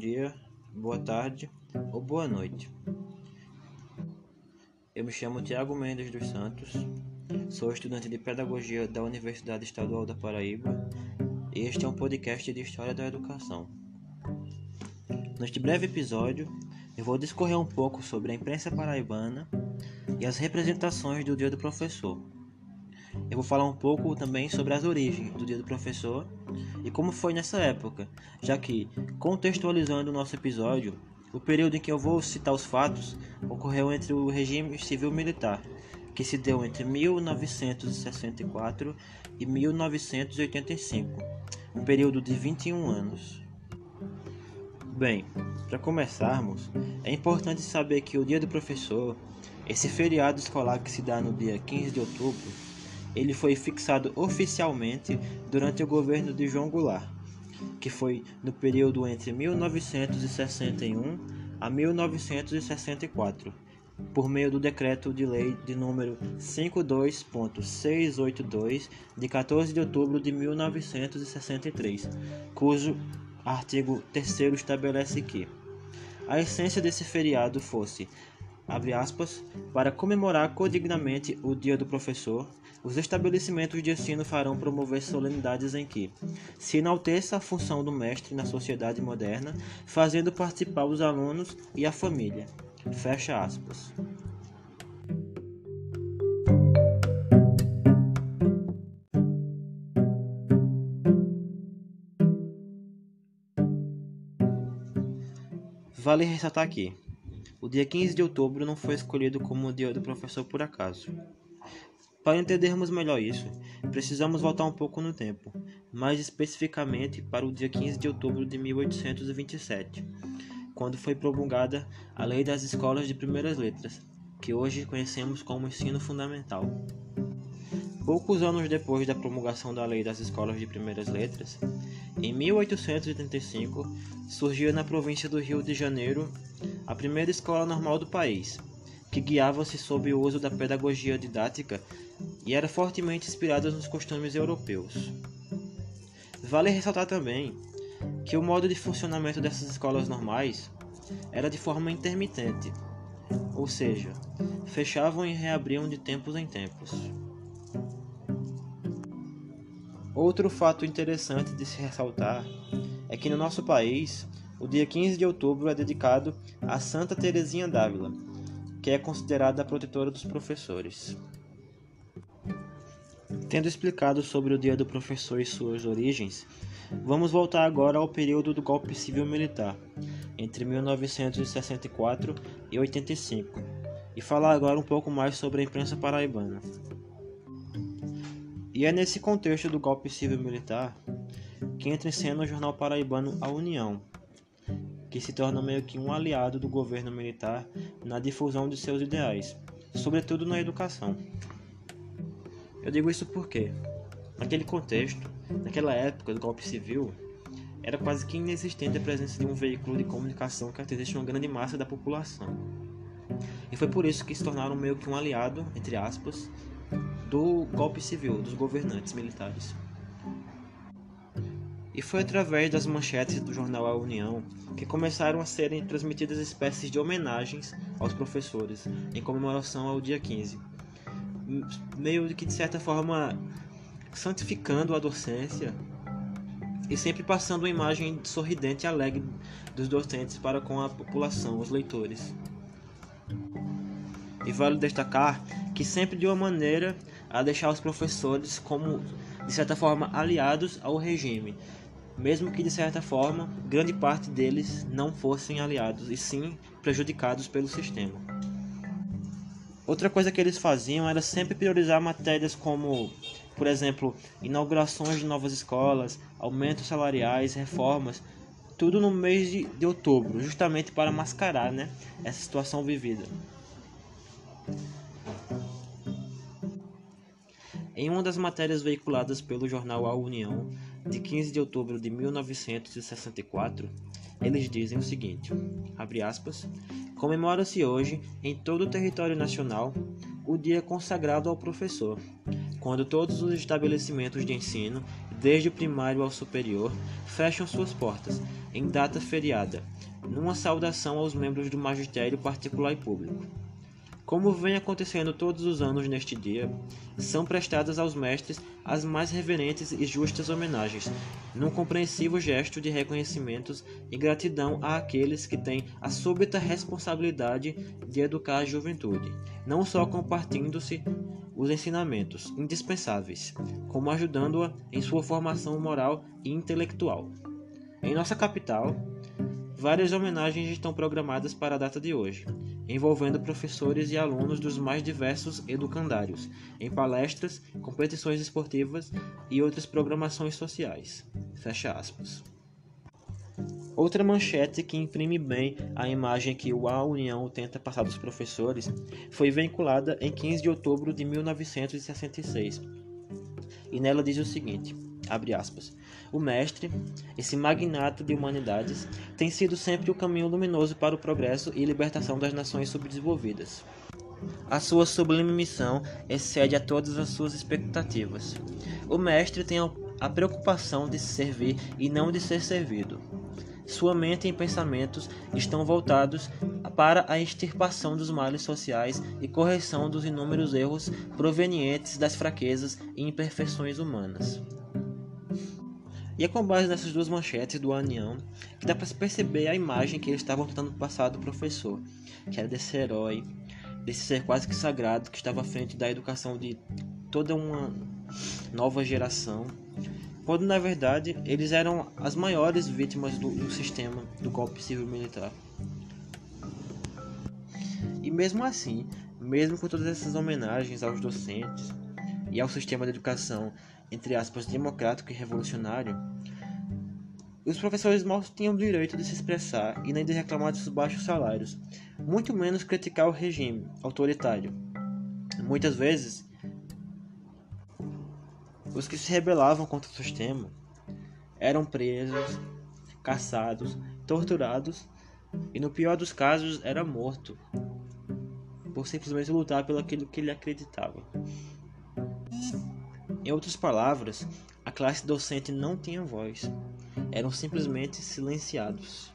dia, boa tarde ou boa noite. Eu me chamo Tiago Mendes dos Santos, sou estudante de Pedagogia da Universidade Estadual da Paraíba e este é um podcast de História da Educação. Neste breve episódio, eu vou discorrer um pouco sobre a imprensa paraibana e as representações do Dia do Professor. Eu vou falar um pouco também sobre as origens do Dia do Professor e como foi nessa época, já que, contextualizando o nosso episódio, o período em que eu vou citar os fatos ocorreu entre o regime civil-militar, que se deu entre 1964 e 1985, um período de 21 anos. Bem, para começarmos, é importante saber que o Dia do Professor, esse feriado escolar que se dá no dia 15 de outubro, ele foi fixado oficialmente durante o governo de João Goulart, que foi no período entre 1961 a 1964, por meio do decreto de lei de número 52.682 de 14 de outubro de 1963, cujo artigo 3 estabelece que a essência desse feriado fosse abre aspas, para comemorar codignamente o Dia do Professor, os estabelecimentos de ensino farão promover solenidades em que se enalteça a função do mestre na sociedade moderna, fazendo participar os alunos e a família. Fecha aspas. Vale ressaltar aqui o dia 15 de outubro não foi escolhido como o dia do professor por acaso. Para entendermos melhor isso, precisamos voltar um pouco no tempo, mais especificamente para o dia 15 de outubro de 1827, quando foi promulgada a Lei das Escolas de Primeiras Letras, que hoje conhecemos como ensino fundamental. Poucos anos depois da promulgação da Lei das Escolas de Primeiras Letras, em 1885, surgiu na província do Rio de Janeiro a primeira escola normal do país, que guiava-se sob o uso da pedagogia didática e era fortemente inspirada nos costumes europeus. Vale ressaltar também que o modo de funcionamento dessas escolas normais era de forma intermitente, ou seja, fechavam e reabriam de tempos em tempos. Outro fato interessante de se ressaltar é que no nosso país, o dia 15 de outubro é dedicado a Santa Teresinha d'Ávila, que é considerada a protetora dos professores. Tendo explicado sobre o Dia do Professor e suas origens, vamos voltar agora ao período do golpe civil-militar, entre 1964 e 85, e falar agora um pouco mais sobre a imprensa paraibana. E é nesse contexto do golpe civil-militar que entra em cena o jornal paraibano A União, que se torna meio que um aliado do governo militar na difusão de seus ideais, sobretudo na educação. Eu digo isso porque, naquele contexto, naquela época do golpe civil, era quase que inexistente a presença de um veículo de comunicação que atingisse uma grande massa da população. E foi por isso que se tornaram meio que um aliado, entre aspas, do golpe civil dos governantes militares. E foi através das manchetes do jornal A União que começaram a serem transmitidas espécies de homenagens aos professores em comemoração ao dia 15, meio que de certa forma santificando a docência e sempre passando uma imagem sorridente e alegre dos docentes para com a população, os leitores. E vale destacar que sempre de uma maneira a deixar os professores como, de certa forma, aliados ao regime, mesmo que de certa forma grande parte deles não fossem aliados e sim prejudicados pelo sistema. Outra coisa que eles faziam era sempre priorizar matérias como, por exemplo, inaugurações de novas escolas, aumentos salariais, reformas, tudo no mês de, de outubro, justamente para mascarar né, essa situação vivida. Em uma das matérias veiculadas pelo jornal A União, de 15 de outubro de 1964, eles dizem o seguinte: aspas, comemora-se hoje em todo o território nacional o dia consagrado ao professor, quando todos os estabelecimentos de ensino desde o primário ao superior, fecham suas portas, em data feriada, numa saudação aos membros do magistério particular e público. Como vem acontecendo todos os anos neste dia, são prestadas aos mestres as mais reverentes e justas homenagens, num compreensivo gesto de reconhecimentos e gratidão àqueles que têm a súbita responsabilidade de educar a juventude, não só compartilhando-se os ensinamentos indispensáveis, como ajudando-a em sua formação moral e intelectual. Em nossa capital, várias homenagens estão programadas para a data de hoje envolvendo professores e alunos dos mais diversos educandários, em palestras, competições esportivas e outras programações sociais. Fecha aspas. Outra manchete que imprime bem a imagem que o A União tenta passar dos professores foi vinculada em 15 de outubro de 1966. E nela diz o seguinte: abre aspas. O mestre, esse magnata de humanidades, tem sido sempre o caminho luminoso para o progresso e libertação das nações subdesenvolvidas. A sua sublime missão excede a todas as suas expectativas. O mestre tem a preocupação de servir e não de ser servido. Sua mente e pensamentos estão voltados para a extirpação dos males sociais e correção dos inúmeros erros provenientes das fraquezas e imperfeições humanas. E é com base nessas duas manchetes do Anião que dá para se perceber a imagem que eles estavam tentando passar do professor, que era desse herói, desse ser quase que sagrado que estava à frente da educação de toda uma nova geração, quando na verdade eles eram as maiores vítimas do, do sistema do golpe civil-militar. E mesmo assim, mesmo com todas essas homenagens aos docentes e ao sistema de educação entre aspas, democrático e revolucionário, os professores mal tinham o direito de se expressar e nem de reclamar de seus baixos salários, muito menos criticar o regime autoritário. Muitas vezes, os que se rebelavam contra o sistema eram presos, caçados, torturados e, no pior dos casos, era morto por simplesmente lutar pelo que ele acreditava. Em outras palavras, a classe docente não tinha voz, eram simplesmente silenciados.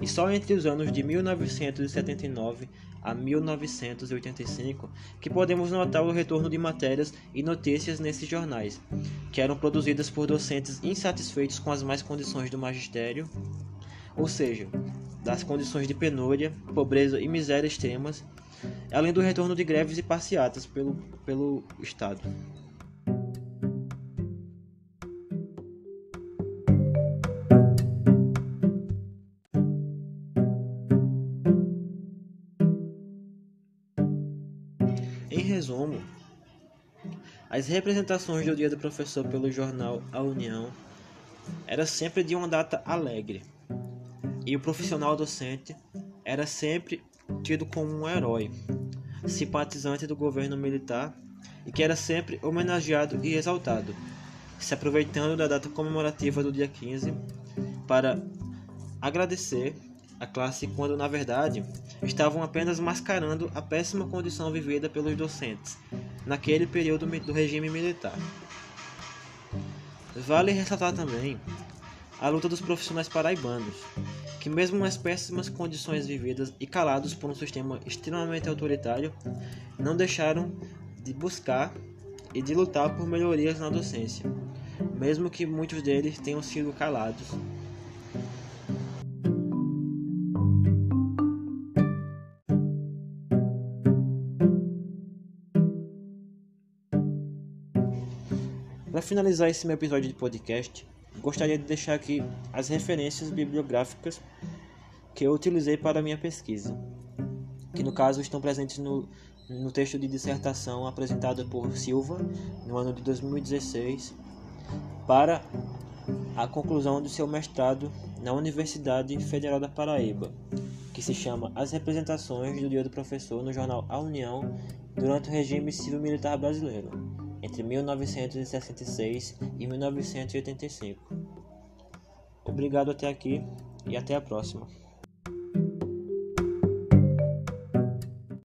E só entre os anos de 1979 a 1985 que podemos notar o retorno de matérias e notícias nesses jornais, que eram produzidas por docentes insatisfeitos com as más condições do magistério, ou seja, das condições de penúria, pobreza e miséria extremas, além do retorno de greves e passeatas pelo, pelo Estado. Resumo, as representações do Dia do Professor pelo jornal A União era sempre de uma data alegre, e o profissional docente era sempre tido como um herói, simpatizante do governo militar e que era sempre homenageado e exaltado, se aproveitando da data comemorativa do dia 15 para agradecer a classe quando na verdade estavam apenas mascarando a péssima condição vivida pelos docentes naquele período do regime militar. Vale ressaltar também a luta dos profissionais paraibanos, que mesmo nas péssimas condições vividas e calados por um sistema extremamente autoritário, não deixaram de buscar e de lutar por melhorias na docência, mesmo que muitos deles tenham sido calados Para finalizar esse meu episódio de podcast, gostaria de deixar aqui as referências bibliográficas que eu utilizei para a minha pesquisa, que no caso estão presentes no, no texto de dissertação apresentado por Silva no ano de 2016 para a conclusão do seu mestrado na Universidade Federal da Paraíba, que se chama As Representações do Dia do Professor no jornal A União durante o regime civil-militar brasileiro entre 1966 e 1985. Obrigado até aqui e até a próxima.